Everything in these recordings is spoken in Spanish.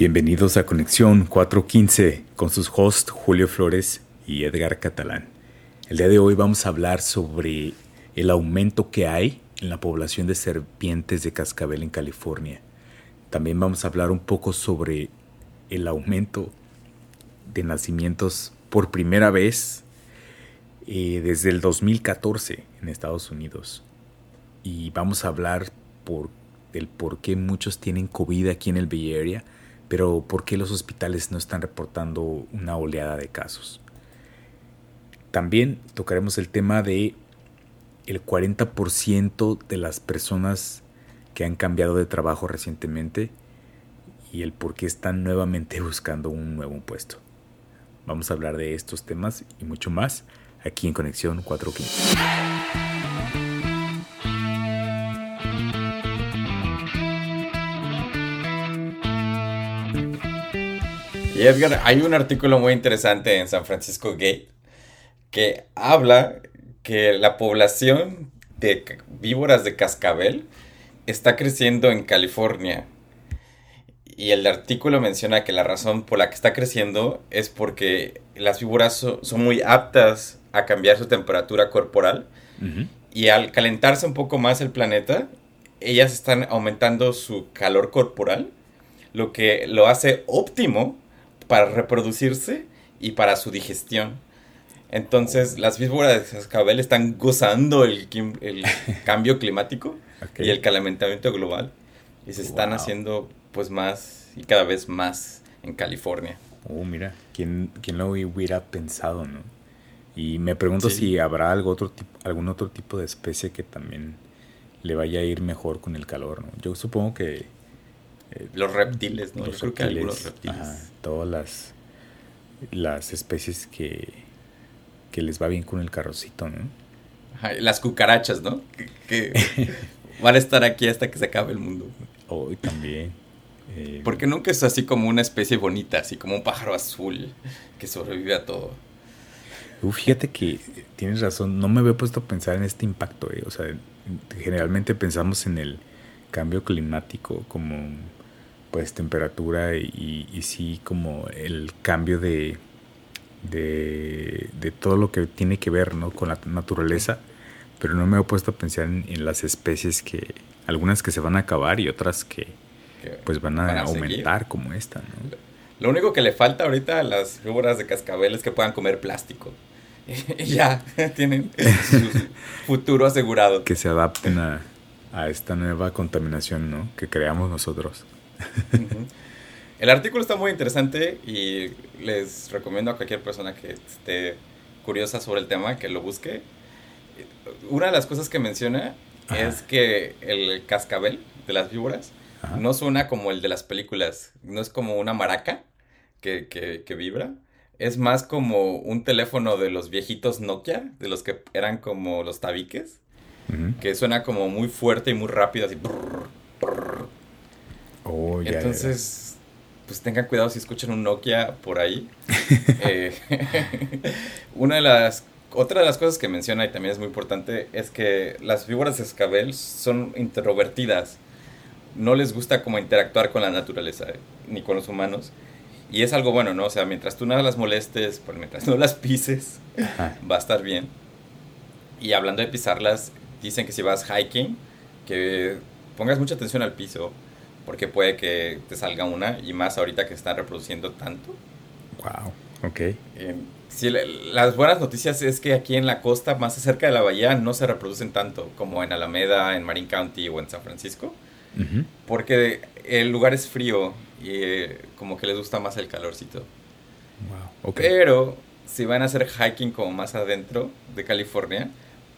Bienvenidos a Conexión 415 con sus hosts Julio Flores y Edgar Catalán. El día de hoy vamos a hablar sobre el aumento que hay en la población de serpientes de cascabel en California. También vamos a hablar un poco sobre el aumento de nacimientos por primera vez eh, desde el 2014 en Estados Unidos. Y vamos a hablar por, del por qué muchos tienen COVID aquí en el Bay Area pero ¿por qué los hospitales no están reportando una oleada de casos? También tocaremos el tema de el 40% de las personas que han cambiado de trabajo recientemente y el por qué están nuevamente buscando un nuevo puesto. Vamos a hablar de estos temas y mucho más aquí en Conexión 415. Y Edgar, hay un artículo muy interesante en San Francisco Gate que habla que la población de víboras de cascabel está creciendo en California. Y el artículo menciona que la razón por la que está creciendo es porque las víboras son muy aptas a cambiar su temperatura corporal. Y al calentarse un poco más el planeta, ellas están aumentando su calor corporal, lo que lo hace óptimo para reproducirse y para su digestión. Entonces, las víboras de cascabel están gozando el, el cambio climático y el calentamiento global. Y se están haciendo, pues, más y cada vez más en California. Oh, mira, ¿quién, quién lo hubiera pensado, no? Y me pregunto si habrá algo otro tipo, algún otro tipo de especie que también le vaya a ir mejor con el calor, ¿no? Yo supongo que eh, los reptiles, ¿no? Yo creo que algunos reptiles. todas las, las especies que, que les va bien con el carrocito, ¿no? las cucarachas, ¿no? Que, van a estar aquí hasta que se acabe el mundo. Hoy también. Eh, Porque nunca es así como una especie bonita, así como un pájaro azul que sobrevive a todo. fíjate que tienes razón, no me había puesto a pensar en este impacto. Eh. O sea, generalmente pensamos en el cambio climático como pues temperatura y, y sí como el cambio de, de, todo lo que tiene que ver ¿no? con la naturaleza, pero no me he puesto a pensar en, las especies que, algunas que se van a acabar y otras que pues van a, aumentar como esta. ¿no? Lo único que le falta ahorita a las víboras de cascabel es que puedan comer plástico. ya tienen su futuro asegurado. Que se adapten a, a esta nueva contaminación ¿no? que creamos nosotros. El artículo está muy interesante y les recomiendo a cualquier persona que esté curiosa sobre el tema que lo busque. Una de las cosas que menciona es que el cascabel de las víboras no suena como el de las películas, no es como una maraca que, que, vibra, es más como un teléfono de los viejitos Nokia, de los que eran como los tabiques, que suena como muy fuerte y muy rápido, así. Oh, Entonces, pues tengan cuidado si escuchan un Nokia por ahí. Eh, una de las otra de las cosas que menciona y también es muy importante es que las víboras de escabel son introvertidas. No les gusta como interactuar con la naturaleza eh, ni con los humanos. Y es algo bueno, ¿no? O sea, mientras tú no las molestes, pues mientras no las pises, va a estar bien. Y hablando de pisarlas, dicen que si vas hiking, que pongas mucha atención al piso, porque puede que te salga una y más ahorita que están reproduciendo tanto. Wow, ok. Eh, sí, las buenas noticias es que aquí en la costa, más cerca de la bahía, no se reproducen tanto como en Alameda, en Marin County o en San Francisco, porque el lugar es frío y eh, como que les gusta más el calorcito. Wow, okay. Pero si van a hacer hiking como más adentro de California,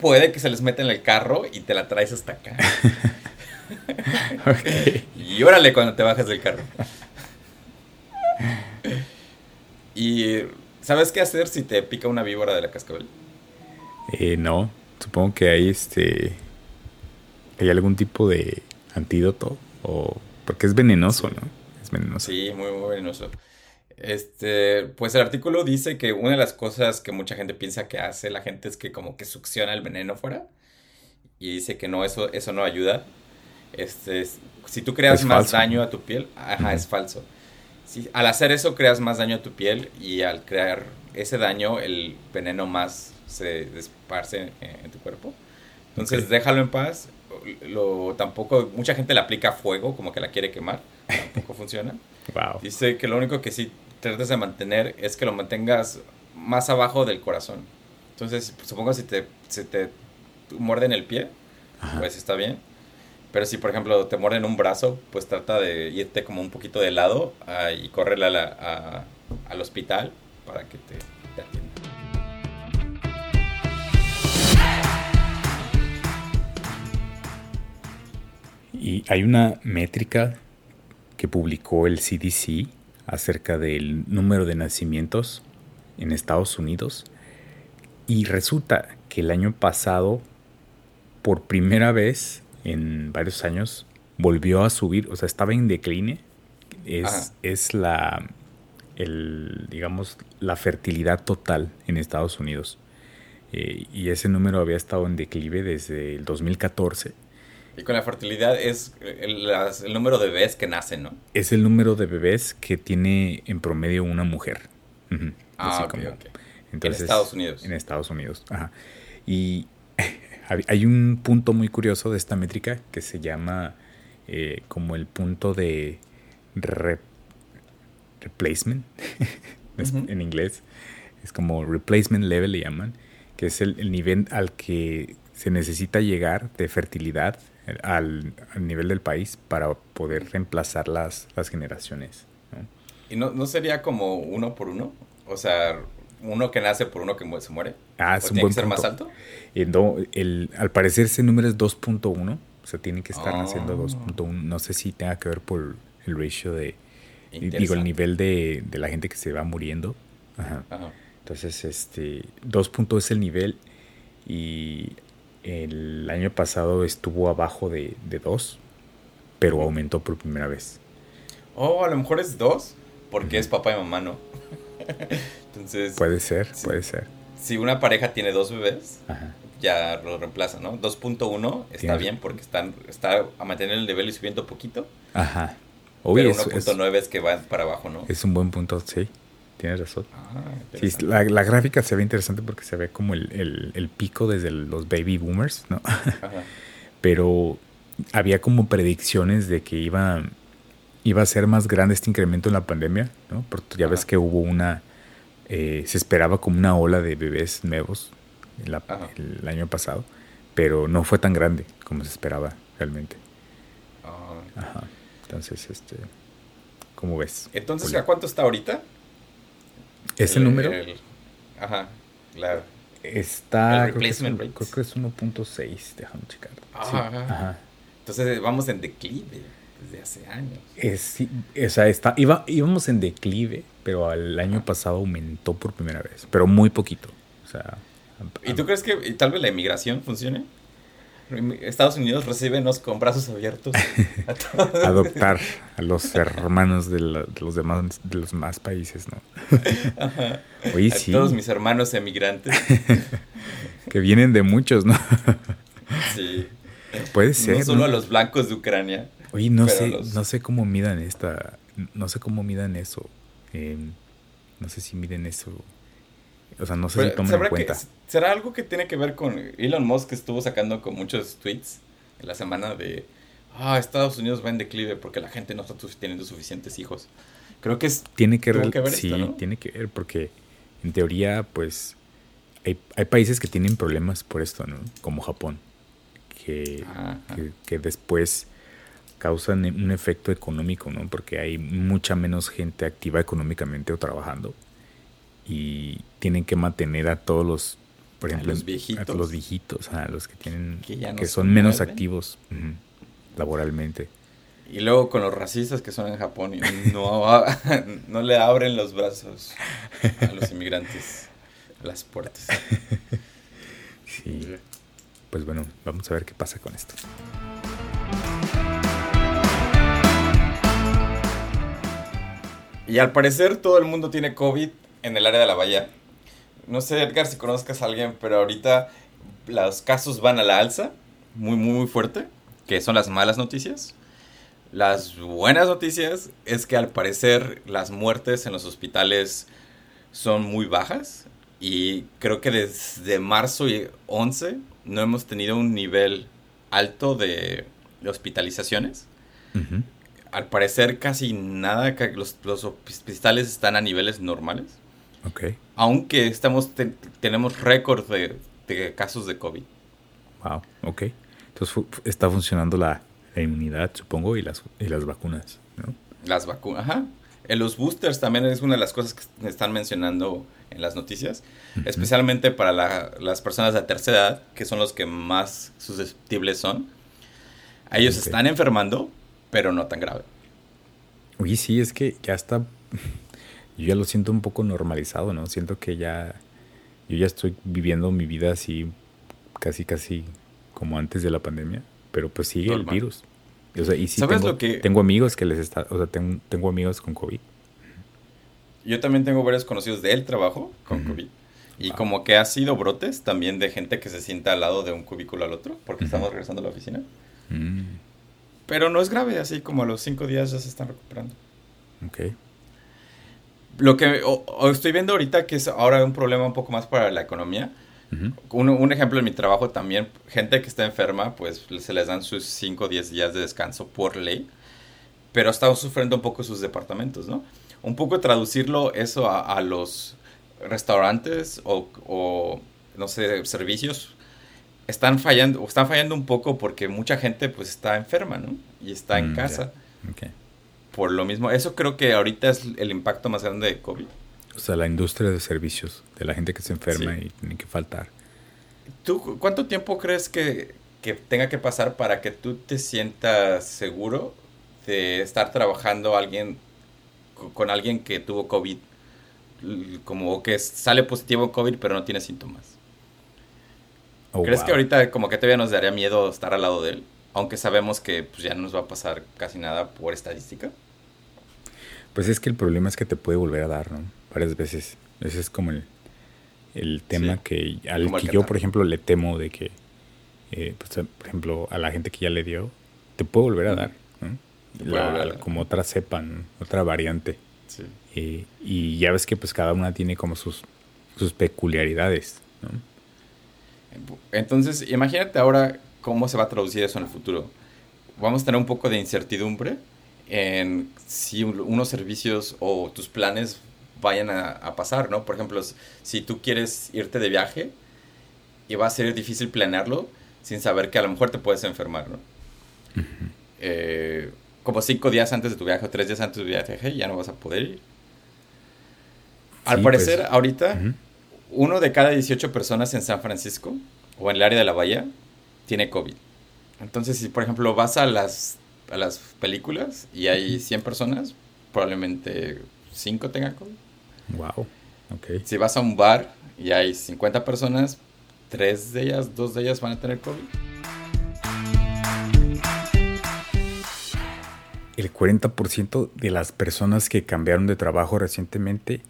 puede que se les meta en el carro y te la traes hasta acá. Y órale cuando te bajas del carro. ¿Y sabes qué hacer si te pica una víbora de la cascabel? Eh, no, supongo que hay este. ¿Hay algún tipo de antídoto? O. Porque es venenoso, ¿no? Es venenoso. Sí, muy, muy venenoso. Este, pues el artículo dice que una de las cosas que mucha gente piensa que hace la gente es que como que succiona el veneno fuera. Y dice que no, eso, eso no ayuda. Este, si tú creas más daño a tu piel, ajá, es falso. Sí, al hacer eso creas más daño a tu piel y al crear ese daño el veneno más se esparce en, tu cuerpo. Entonces déjalo en paz. Lo, tampoco, mucha gente le aplica fuego, como que la quiere quemar. Tampoco funciona. Wow. Dice que lo único que sí tratas de mantener es que lo mantengas más abajo del corazón. Entonces, supongo si te, si te muerden el pie, pues está bien. Pero si, por ejemplo, te muerden un brazo, pues trata de irte como un poquito de lado ah, y correrle a al hospital para que te, te. Y hay una métrica que publicó el CDC acerca del número de nacimientos en Estados Unidos. Y resulta que el año pasado, por primera vez en varios años, volvió a subir, o sea, estaba en decline. Es, es la, el, digamos, la fertilidad total en Estados Unidos. Eh, y ese número había estado en declive desde el 2014 y con la fertilidad es el, número de bebés que nacen, ¿no? Es el número de bebés que tiene en promedio una mujer. Ah, ok, en Estados Unidos. En Estados Unidos, ajá. Y hay un punto muy curioso de esta métrica que se llama eh, como el punto de replacement en inglés. Es como replacement level le llaman, que es el nivel al que se necesita llegar de fertilidad al, nivel del país para poder reemplazar las, las generaciones. ¿Y no, no, sería como uno por uno? O sea, uno que nace por uno que se muere. Ah, es un tiene que ser más alto? el, al parecer ese número es 2.1, o sea, tiene que estar naciendo 2.1. No sé si tenga que ver por el ratio de, digo, el nivel de, de, la gente que se va muriendo. Ajá. Entonces, este, 2.0 es el nivel y el año pasado estuvo abajo de, 2, pero aumentó por primera vez. Oh, a lo mejor es 2, porque es papá y mamá, ¿no? Entonces. Puede ser, puede ser. Si una pareja tiene dos bebés, ya lo reemplaza, ¿no? 2.1 está bien porque están, está a mantener el nivel y subiendo poquito. Ajá. pero 1.9 es, que va para abajo, ¿no? Es un buen punto, sí. Tienes razón. Ah, la, la, gráfica se ve interesante porque se ve como el, el, pico desde los baby boomers, ¿no? Pero había como predicciones de que iba, iba a ser más grande este incremento en la pandemia, ¿no? Porque ya ves que hubo una, eh, se esperaba como una ola de bebés nuevos el año pasado, pero no fue tan grande como se esperaba realmente. Ah. Ajá. Entonces, este, ¿cómo ves? Entonces, ¿a cuánto está ahorita? ¿Ese número? ajá, claro. Está. creo, que es, 1.6, déjame checar. Ajá. Entonces vamos en declive desde hace años. Es, o sea, está, iba, íbamos en declive, pero el año pasado aumentó por primera vez, pero muy poquito. O sea. ¿Y tú crees que tal vez la inmigración funcione? Estados Unidos recíbenos con brazos abiertos. Adoptar a los hermanos de, los demás de los más países, ¿no? Ajá. Oye, sí. Todos mis hermanos emigrantes. que vienen de muchos, ¿no? sí. Puede ser. No solo a los blancos de Ucrania. Oye, no sé, no sé cómo midan esta, no sé cómo midan eso. Eh, no sé si miden eso o sea, no sé si tomen en cuenta. ¿Será algo que tiene que ver con Elon Musk que estuvo sacando con muchos tweets en la semana de, ah, Estados Unidos va en declive porque la gente no está teniendo suficientes hijos? Creo que es... Tiene que, ver, sí, tiene que ver porque en teoría, pues, hay, países que tienen problemas por esto, ¿no? Como Japón, que, que, que después causan un efecto económico, ¿no? Porque hay mucha menos gente activa económicamente o trabajando y tienen que mantener a todos los, por ejemplo, a los viejitos, a los, viejitos, a los que tienen, que, son menos activos laboralmente. Y luego con los racistas que son en Japón y no, no le abren los brazos a los inmigrantes las puertas. Sí. Pues bueno, vamos a ver qué pasa con esto. Y al parecer todo el mundo tiene COVID en el área de la bahía. No sé, Edgar, si conozcas a alguien, pero ahorita los casos van a la alza, muy, muy, muy fuerte, que son las malas noticias. Las buenas noticias es que al parecer las muertes en los hospitales son muy bajas y creo que desde marzo 11 no hemos tenido un nivel alto de, hospitalizaciones. Al parecer casi nada, los, los, hospitales están a niveles normales. Okay. Aunque estamos tenemos récord de, de, casos de COVID. Wow, ok. Entonces está funcionando la, inmunidad, supongo, y las, y las vacunas, ¿no? Las vacunas, ajá. En los boosters también es una de las cosas que están mencionando en las noticias, especialmente para las personas de tercera edad, que son los que más susceptibles son. Ellos están enfermando, pero no tan grave. Oye, sí, es que ya está, yo ya lo siento un poco normalizado, ¿no? Siento que ya, yo ya estoy viviendo mi vida así, casi, casi como antes de la pandemia, pero pues sigue el virus. O sea, y sí ¿Sabes tengo, lo que... tengo amigos que les está, o sea, tengo, tengo amigos con COVID. Yo también tengo varios conocidos del trabajo con COVID. Y como que ha sido brotes también de gente que se sienta al lado de un cubículo al otro, porque estamos regresando a la oficina. Mm. Pero no es grave, así como a los cinco días ya se están recuperando. Ok. Lo que estoy viendo ahorita que es ahora un problema un poco más para la economía un, ejemplo en mi trabajo también, gente que está enferma, pues se les dan sus 5 o 10 días de descanso por ley, pero estamos sufriendo un poco sus departamentos, ¿no? Un poco traducirlo eso a, los restaurantes o, no sé, servicios, están fallando, están fallando un poco porque mucha gente pues está enferma, ¿no? Y está en mm, casa. Por lo mismo, eso creo que ahorita es el impacto más grande de COVID. O sea, la industria de servicios, de la gente que se enferma y tiene que faltar. ¿Tú cuánto tiempo crees que, tenga que pasar para que tú te sientas seguro de estar trabajando alguien con alguien que tuvo COVID? Como que sale positivo COVID pero no tiene síntomas. Oh, ¿Crees que ahorita como que todavía nos daría miedo estar al lado de él? Aunque sabemos que pues, ya no nos va a pasar casi nada por estadística. Pues es que el problema es que te puede volver a dar, ¿no? varias veces. Ese es como el, tema que al que yo, por ejemplo, le temo de que, eh, pues, por ejemplo, a la gente que ya le dio, te puede volver a dar, como otra cepa, otra variante. y ya ves que pues cada una tiene como sus, sus peculiaridades. Entonces, imagínate ahora cómo se va a traducir eso en el futuro. Vamos a tener un poco de incertidumbre en si unos servicios o tus planes vayan a, pasar, ¿no? Por ejemplo, si tú quieres irte de viaje y va a ser difícil planearlo sin saber que a lo mejor te puedes enfermar, ¿no? Eh, como cinco días antes de tu viaje o tres días antes de tu viaje ya no vas a poder ir. Al parecer, pues, ahorita, uno de cada 18 personas en San Francisco o en el área de la bahía tiene COVID. Entonces, si por ejemplo vas a las, a las películas y hay 100 personas, probablemente 5 tengan COVID. Wow. Okay. Si vas a un bar y hay 50 personas, tres de ellas, dos de ellas van a tener COVID. El 40% de las personas que cambiaron de trabajo recientemente,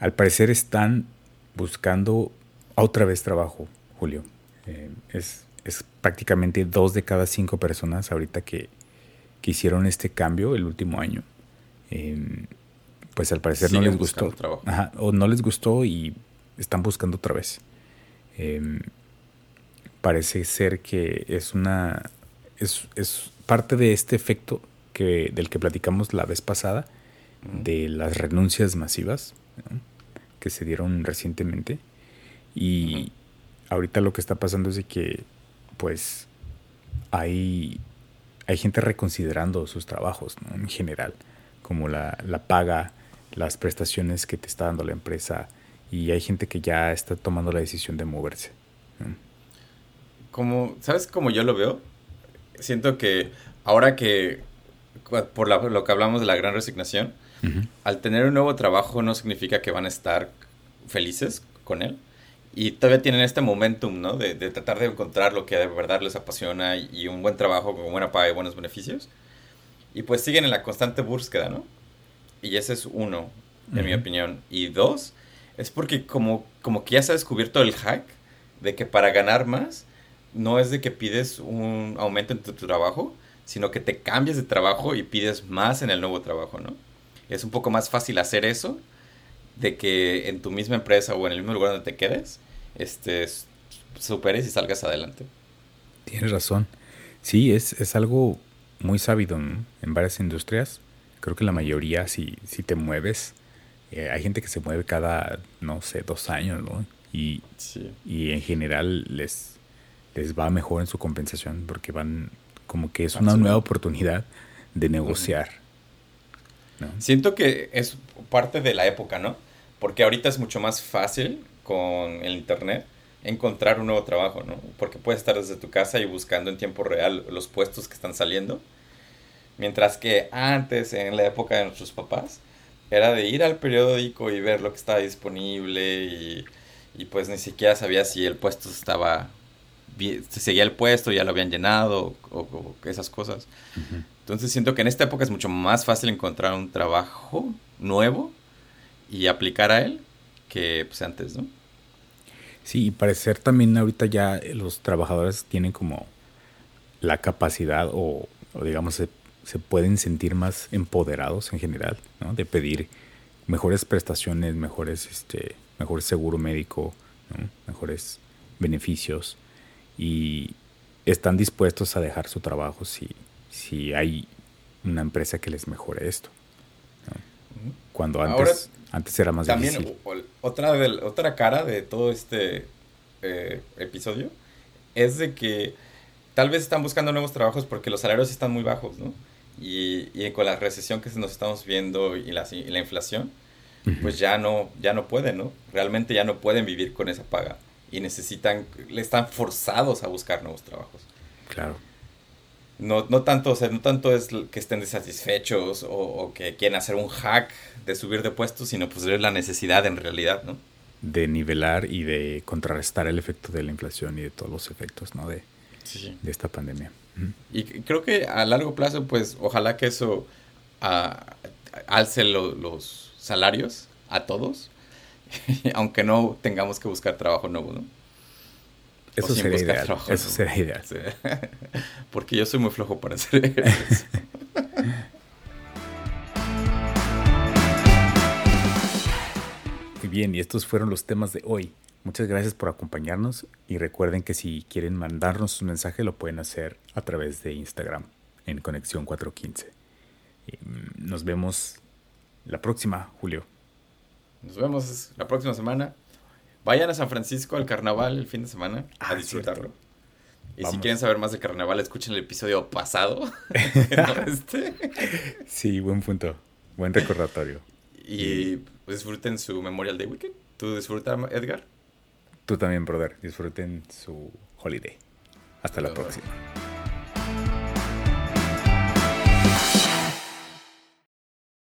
al parecer están buscando otra vez trabajo, Julio. Eh, es, prácticamente dos de cada cinco personas ahorita que, que hicieron este cambio el último año. Eh, pues al parecer no les gustó. o no les gustó y están buscando otra vez. Em, parece ser que es una. Es, parte de este efecto que, del que platicamos la vez pasada, de las renuncias masivas que se dieron recientemente. Y ahorita lo que está pasando es de que, pues, hay, hay gente reconsiderando sus trabajos en general, como la, la paga, las prestaciones que te está dando la empresa y hay gente que ya está tomando la decisión de moverse. Como, ¿sabes cómo yo lo veo? Siento que ahora que, por lo que hablamos de la gran resignación, al tener un nuevo trabajo no significa que van a estar felices con él. Y todavía tienen este momentum, ¿no? De, de tratar de encontrar lo que de verdad les apasiona y un buen trabajo con buena paga y buenos beneficios. Y pues siguen en la constante búsqueda, ¿no? Y ese es uno, en mi opinión. Y dos, es porque como, como que ya se ha descubierto el hack de que para ganar más no es de que pides un aumento en tu, trabajo, sino que te cambies de trabajo y pides más en el nuevo trabajo, ¿no? Es un poco más fácil hacer eso de que en tu misma empresa o en el mismo lugar donde te quedes, este, superes y salgas adelante. Tienes razón. Sí, es, es algo muy sabido en varias industrias. Creo que la mayoría, si, si te mueves, eh, hay gente que se mueve cada, no sé, dos años, ¿no? Y, y en general les, les va mejor en su compensación porque van como que es una nueva oportunidad de negociar. Siento que es parte de la época, ¿no? Porque ahorita es mucho más fácil con el internet encontrar un nuevo trabajo, ¿no? Porque puedes estar desde tu casa y buscando en tiempo real los puestos que están saliendo. Mientras que antes, en la época de nuestros papás, era de ir al periódico y ver lo que estaba disponible y, y pues ni siquiera sabía si el puesto estaba si seguía el puesto, ya lo habían llenado o, esas cosas. Entonces siento que en esta época es mucho más fácil encontrar un trabajo nuevo y aplicar a él que pues antes, ¿no? Sí, y parecer también ahorita ya los trabajadores tienen como la capacidad o, digamos se, se, pueden sentir más empoderados en general, ¿no? De pedir mejores prestaciones, mejores, este, mejor seguro médico, mejores beneficios y están dispuestos a dejar su trabajo si, si hay una empresa que les mejore esto. Cuando antes antes era más también, difícil. Otra, otra cara de todo este eh, episodio es de que tal vez están buscando nuevos trabajos porque los salarios están muy bajos, ¿no? Y, y con la recesión que nos estamos viendo y la, y la inflación, pues ya no, ya no pueden, ¿no? Realmente ya no pueden vivir con esa paga y necesitan, le están forzados a buscar nuevos trabajos. Claro no, no tanto, o sea, no tanto es que estén desatisfechos o, que quieren hacer un hack de subir de puestos, sino pues es la necesidad en realidad, ¿no? De nivelar y de contrarrestar el efecto de la inflación y de todos los efectos, ¿no? De, de esta pandemia. Y creo que a largo plazo, pues, ojalá que eso alce los salarios a todos, aunque no tengamos que buscar trabajo nuevo, ¿no? Eso sería ideal. eso sería ideal. Porque yo soy muy flojo para hacer. Muy bien, y estos fueron los temas de hoy. Muchas gracias por acompañarnos y recuerden que si quieren mandarnos un mensaje lo pueden hacer a través de Instagram en Conexión 415. Mm, nos vemos la próxima, Julio. Nos vemos la próxima semana. Vayan a San Francisco al carnaval el fin de semana a ah, disfrutarlo. Y si quieren saber más de carnaval, escuchen el episodio pasado. este. Sí, buen punto. Buen recordatorio. Y disfruten su Memorial Day Weekend. ¿Tú disfrutas, Edgar? Tú también, brother. Disfruten su holiday. Hasta la próxima.